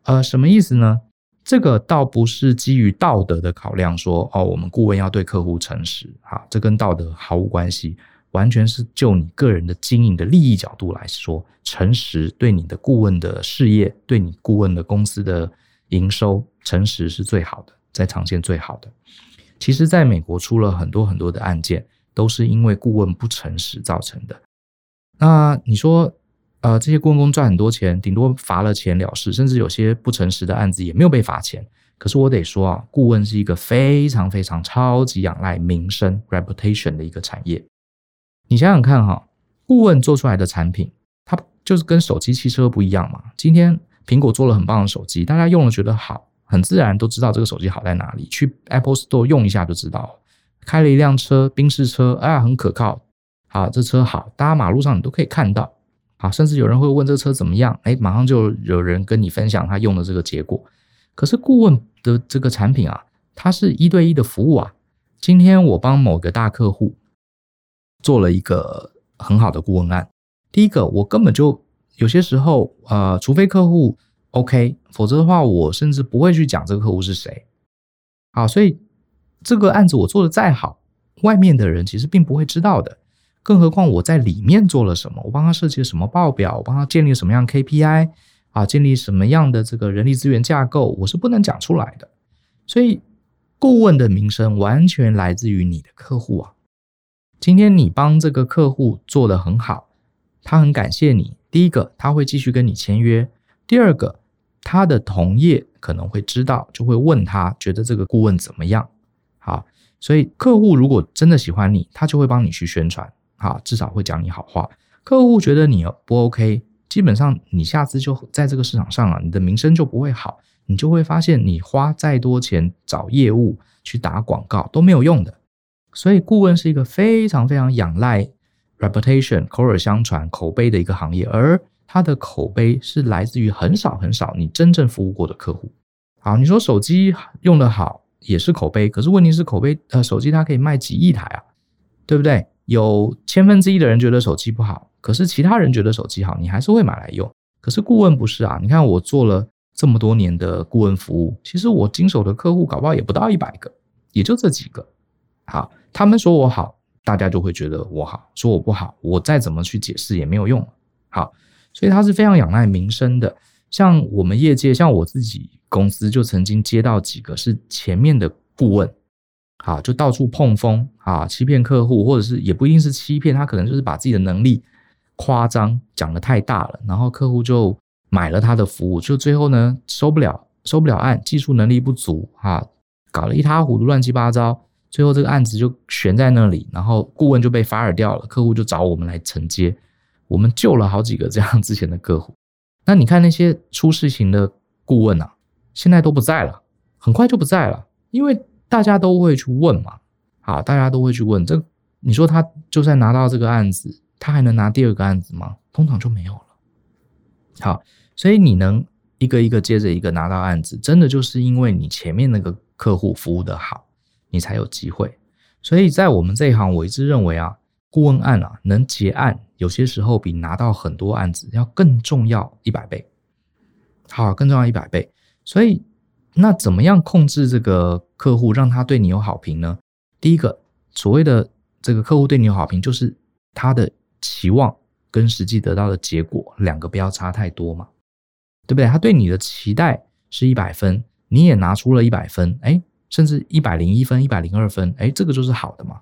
呃，什么意思呢？这个倒不是基于道德的考量说，说哦，我们顾问要对客户诚实，哈，这跟道德毫无关系，完全是就你个人的经营的利益角度来说，诚实对你的顾问的事业，对你顾问的公司的营收，诚实是最好的，在长线最好的。其实，在美国出了很多很多的案件，都是因为顾问不诚实造成的。那你说？呃，这些顾问公赚很多钱，顶多罚了钱了事，甚至有些不诚实的案子也没有被罚钱。可是我得说啊，顾问是一个非常非常超级仰赖名声 （reputation） 的一个产业。你想想看哈，顾问做出来的产品，它就是跟手机、汽车不一样嘛。今天苹果做了很棒的手机，大家用了觉得好，很自然都知道这个手机好在哪里，去 Apple Store 用一下就知道。开了一辆车，宾士车，啊，很可靠，好，这车好，大家马路上你都可以看到。好，甚至有人会问这车怎么样？哎，马上就有人跟你分享他用的这个结果。可是顾问的这个产品啊，它是一对一的服务啊。今天我帮某个大客户做了一个很好的顾问案。第一个，我根本就有些时候，呃，除非客户 OK，否则的话，我甚至不会去讲这个客户是谁。好，所以这个案子我做的再好，外面的人其实并不会知道的。更何况我在里面做了什么？我帮他设计了什么报表？我帮他建立什么样 KPI 啊？建立什么样的这个人力资源架构？我是不能讲出来的。所以，顾问的名声完全来自于你的客户啊。今天你帮这个客户做得很好，他很感谢你。第一个，他会继续跟你签约；第二个，他的同业可能会知道，就会问他觉得这个顾问怎么样。好，所以客户如果真的喜欢你，他就会帮你去宣传。好，至少会讲你好话。客户觉得你不 OK，基本上你下次就在这个市场上啊，你的名声就不会好。你就会发现，你花再多钱找业务，去打广告都没有用的。所以顾问是一个非常非常仰赖 reputation 口耳相传口碑的一个行业，而它的口碑是来自于很少很少你真正服务过的客户。好，你说手机用得好也是口碑，可是问题是口碑呃手机它可以卖几亿台啊，对不对？有千分之一的人觉得手机不好，可是其他人觉得手机好，你还是会买来用。可是顾问不是啊，你看我做了这么多年的顾问服务，其实我经手的客户搞不好也不到一百个，也就这几个。好，他们说我好，大家就会觉得我好；说我不好，我再怎么去解释也没有用。好，所以他是非常仰赖名声的。像我们业界，像我自己公司就曾经接到几个是前面的顾问，好，就到处碰风啊，欺骗客户，或者是也不一定是欺骗，他可能就是把自己的能力。夸张讲得太大了，然后客户就买了他的服务，就最后呢收不了，收不了案，技术能力不足啊，搞了一塌糊涂，乱七八糟，最后这个案子就悬在那里，然后顾问就被 fire 掉了，客户就找我们来承接，我们救了好几个这样之前的客户。那你看那些出事情的顾问啊，现在都不在了，很快就不在了，因为大家都会去问嘛，啊，大家都会去问，这你说他就算拿到这个案子。他还能拿第二个案子吗？通常就没有了。好，所以你能一个一个接着一个拿到案子，真的就是因为你前面那个客户服务的好，你才有机会。所以在我们这一行，我一直认为啊，顾问案啊，能结案，有些时候比拿到很多案子要更重要一百倍。好，更重要一百倍。所以那怎么样控制这个客户，让他对你有好评呢？第一个，所谓的这个客户对你有好评，就是他的。期望跟实际得到的结果两个不要差太多嘛，对不对？他对你的期待是一百分，你也拿出了一百分，哎，甚至一百零一分、一百零二分，哎，这个就是好的嘛。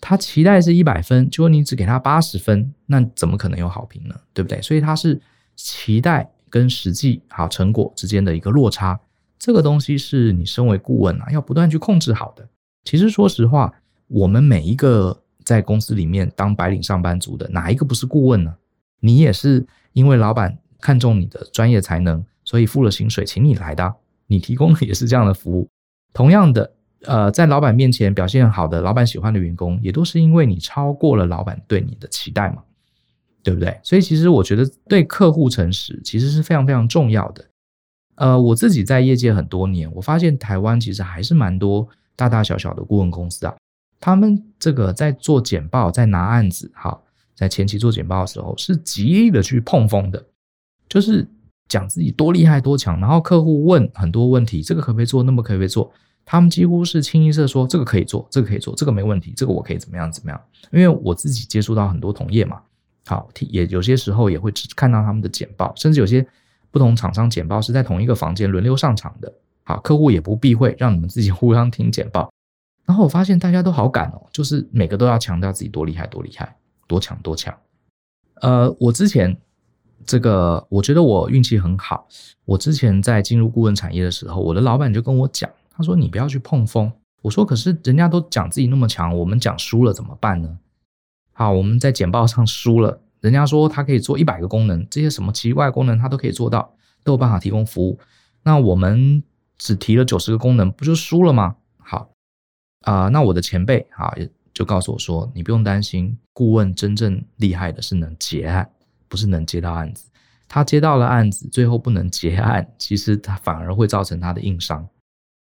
他期待是一百分，结果你只给他八十分，那怎么可能有好评呢？对不对？所以他是期待跟实际好成果之间的一个落差，这个东西是你身为顾问啊，要不断去控制好的。其实说实话，我们每一个。在公司里面当白领上班族的哪一个不是顾问呢？你也是因为老板看中你的专业才能，所以付了薪水请你来的，你提供的也是这样的服务。同样的，呃，在老板面前表现好的、老板喜欢的员工，也都是因为你超过了老板对你的期待嘛，对不对？所以其实我觉得对客户诚实其实是非常非常重要的。呃，我自己在业界很多年，我发现台湾其实还是蛮多大大小小的顾问公司啊。他们这个在做简报，在拿案子，哈，在前期做简报的时候，是极力的去碰风的，就是讲自己多厉害多强，然后客户问很多问题，这个可不可以做，那么可不可以做，他们几乎是清一色说这个可以做，这个可以做，这个没问题，这个我可以怎么样怎么样。因为我自己接触到很多同业嘛，好，也有些时候也会看到他们的简报，甚至有些不同厂商简报是在同一个房间轮流上场的，好，客户也不避讳，让你们自己互相听简报。然后我发现大家都好赶哦，就是每个都要强调自己多厉害、多厉害、多强、多强。呃，我之前这个，我觉得我运气很好。我之前在进入顾问产业的时候，我的老板就跟我讲，他说：“你不要去碰风。”我说：“可是人家都讲自己那么强，我们讲输了怎么办呢？”好，我们在简报上输了，人家说他可以做一百个功能，这些什么奇怪功能他都可以做到，都有办法提供服务。那我们只提了九十个功能，不就输了吗？好。啊、那我的前辈啊，就告诉我说，你不用担心，顾问真正厉害的是能结案，不是能接到案子。他接到了案子，最后不能结案，其实他反而会造成他的硬伤。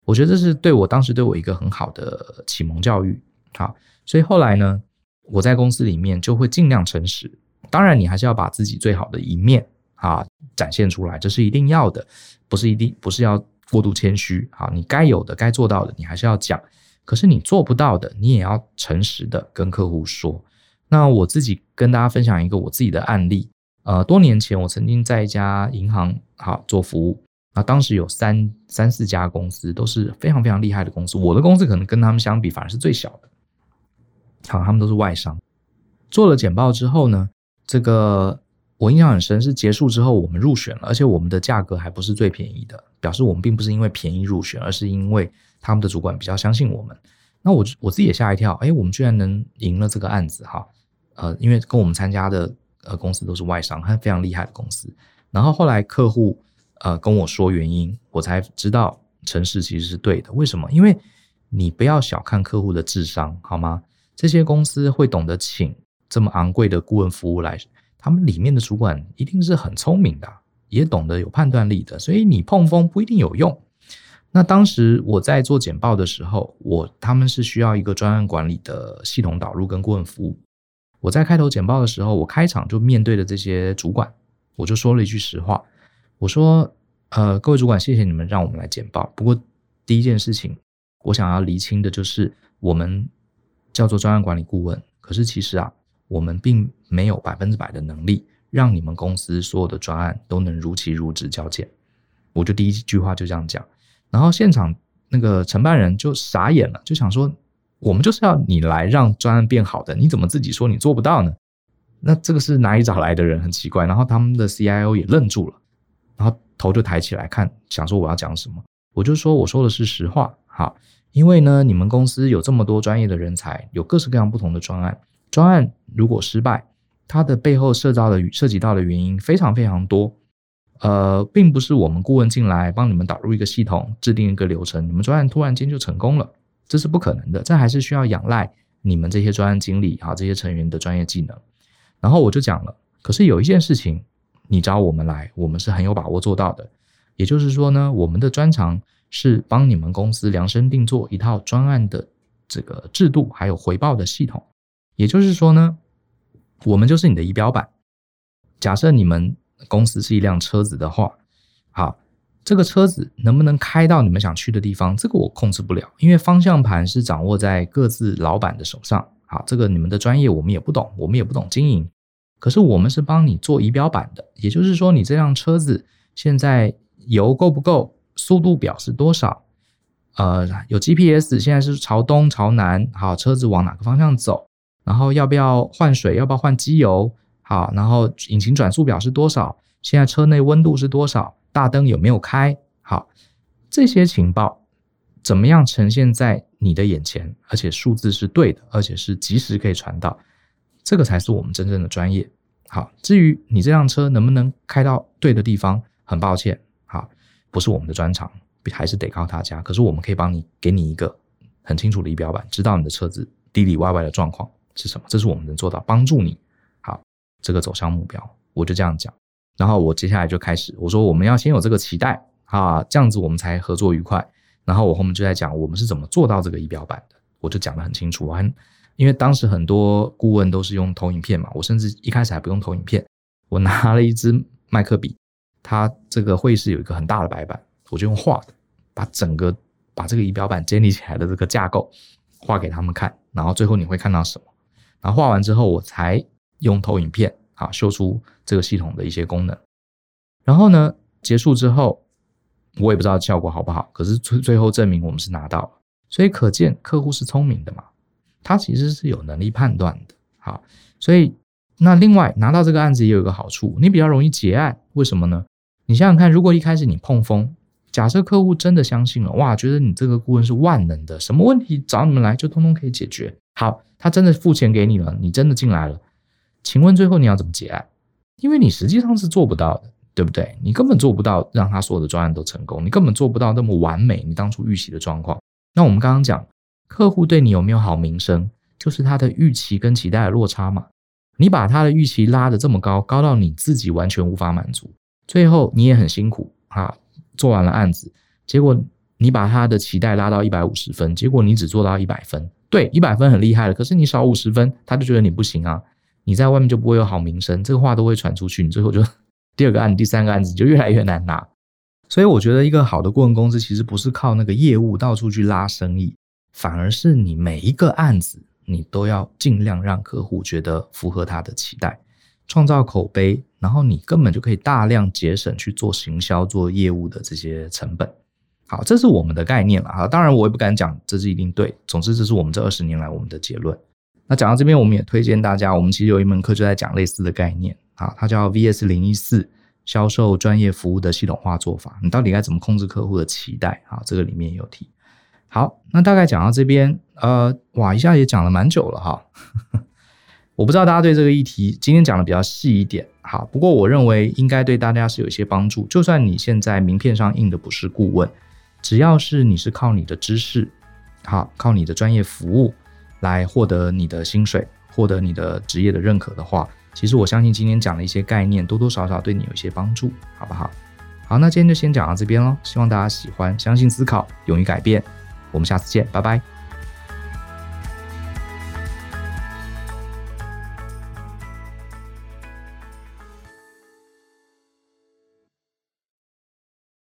我觉得这是对我当时对我一个很好的启蒙教育。好，所以后来呢，我在公司里面就会尽量诚实。当然，你还是要把自己最好的一面啊展现出来，这是一定要的，不是一定不是要过度谦虚。好，你该有的、该做到的，你还是要讲。可是你做不到的，你也要诚实的跟客户说。那我自己跟大家分享一个我自己的案例。呃，多年前我曾经在一家银行好做服务，那当时有三三四家公司都是非常非常厉害的公司，我的公司可能跟他们相比反而是最小的。好，他们都是外商。做了简报之后呢，这个我印象很深，是结束之后我们入选了，而且我们的价格还不是最便宜的，表示我们并不是因为便宜入选，而是因为。他们的主管比较相信我们，那我我自己也吓一跳，哎，我们居然能赢了这个案子哈，呃，因为跟我们参加的呃公司都是外商，还非常厉害的公司。然后后来客户呃跟我说原因，我才知道城市其实是对的。为什么？因为你不要小看客户的智商，好吗？这些公司会懂得请这么昂贵的顾问服务来，他们里面的主管一定是很聪明的，也懂得有判断力的，所以你碰风不一定有用。那当时我在做简报的时候，我他们是需要一个专案管理的系统导入跟顾问服务。我在开头简报的时候，我开场就面对着这些主管，我就说了一句实话，我说：“呃，各位主管，谢谢你们让我们来简报。不过第一件事情，我想要厘清的就是，我们叫做专案管理顾问，可是其实啊，我们并没有百分之百的能力让你们公司所有的专案都能如期入职交件。”我就第一句话就这样讲。然后现场那个承办人就傻眼了，就想说：“我们就是要你来让专案变好的，你怎么自己说你做不到呢？”那这个是哪里找来的人？很奇怪。然后他们的 CIO 也愣住了，然后头就抬起来看，想说我要讲什么。我就说我说的是实话，好，因为呢，你们公司有这么多专业的人才，有各式各样不同的专案，专案如果失败，它的背后涉及到的涉及到的原因非常非常多。呃，并不是我们顾问进来帮你们导入一个系统，制定一个流程，你们专案突然间就成功了，这是不可能的。这还是需要仰赖你们这些专案经理啊，这些成员的专业技能。然后我就讲了，可是有一件事情，你找我们来，我们是很有把握做到的。也就是说呢，我们的专长是帮你们公司量身定做一套专案的这个制度，还有回报的系统。也就是说呢，我们就是你的仪表板。假设你们。公司是一辆车子的话，好，这个车子能不能开到你们想去的地方？这个我控制不了，因为方向盘是掌握在各自老板的手上。好，这个你们的专业我们也不懂，我们也不懂经营。可是我们是帮你做仪表板的，也就是说，你这辆车子现在油够不够？速度表是多少？呃，有 GPS，现在是朝东朝南，好，车子往哪个方向走？然后要不要换水？要不要换机油？好，然后引擎转速表是多少？现在车内温度是多少？大灯有没有开？好，这些情报怎么样呈现在你的眼前？而且数字是对的，而且是及时可以传到，这个才是我们真正的专业。好，至于你这辆车能不能开到对的地方，很抱歉，好，不是我们的专长，还是得靠他家。可是我们可以帮你，给你一个很清楚的仪表板，知道你的车子里里外外的状况是什么，这是我们能做到，帮助你。好这个走向目标，我就这样讲。然后我接下来就开始，我说我们要先有这个期待啊，这样子我们才合作愉快。然后我后面就在讲我们是怎么做到这个仪表板的，我就讲得很清楚。我还因为当时很多顾问都是用投影片嘛，我甚至一开始还不用投影片，我拿了一支麦克笔，它这个会议室有一个很大的白板，我就用画的，把整个把这个仪表板建立起来的这个架构画给他们看。然后最后你会看到什么？然后画完之后，我才。用投影片啊，秀出这个系统的一些功能，然后呢，结束之后，我也不知道效果好不好，可是最最后证明我们是拿到了，所以可见客户是聪明的嘛，他其实是有能力判断的。好，所以那另外拿到这个案子也有一个好处，你比较容易结案，为什么呢？你想想看，如果一开始你碰风，假设客户真的相信了，哇，觉得你这个顾问是万能的，什么问题找你们来就通通可以解决。好，他真的付钱给你了，你真的进来了。请问最后你要怎么结案？因为你实际上是做不到的，对不对？你根本做不到让他所有的专案都成功，你根本做不到那么完美。你当初预期的状况，那我们刚刚讲，客户对你有没有好名声，就是他的预期跟期待的落差嘛。你把他的预期拉得这么高，高到你自己完全无法满足，最后你也很辛苦啊，做完了案子，结果你把他的期待拉到一百五十分，结果你只做到一百分。对，一百分很厉害了，可是你少五十分，他就觉得你不行啊。你在外面就不会有好名声，这个话都会传出去，你最后就第二个案子、第三个案子就越来越难拿。所以我觉得一个好的顾问公司其实不是靠那个业务到处去拉生意，反而是你每一个案子你都要尽量让客户觉得符合他的期待，创造口碑，然后你根本就可以大量节省去做行销、做业务的这些成本。好，这是我们的概念了哈。当然我也不敢讲这是一定对，总之这是我们这二十年来我们的结论。那讲到这边，我们也推荐大家，我们其实有一门课就在讲类似的概念啊，它叫 VS 零一四销售专业服务的系统化做法。你到底该怎么控制客户的期待啊？这个里面也有提。好，那大概讲到这边，呃，哇，一下也讲了蛮久了哈。我不知道大家对这个议题今天讲的比较细一点，好，不过我认为应该对大家是有一些帮助。就算你现在名片上印的不是顾问，只要是你是靠你的知识。好，靠你的专业服务来获得你的薪水，获得你的职业的认可的话，其实我相信今天讲的一些概念，多多少少对你有一些帮助，好不好？好，那今天就先讲到这边喽，希望大家喜欢，相信思考，勇于改变，我们下次见，拜拜。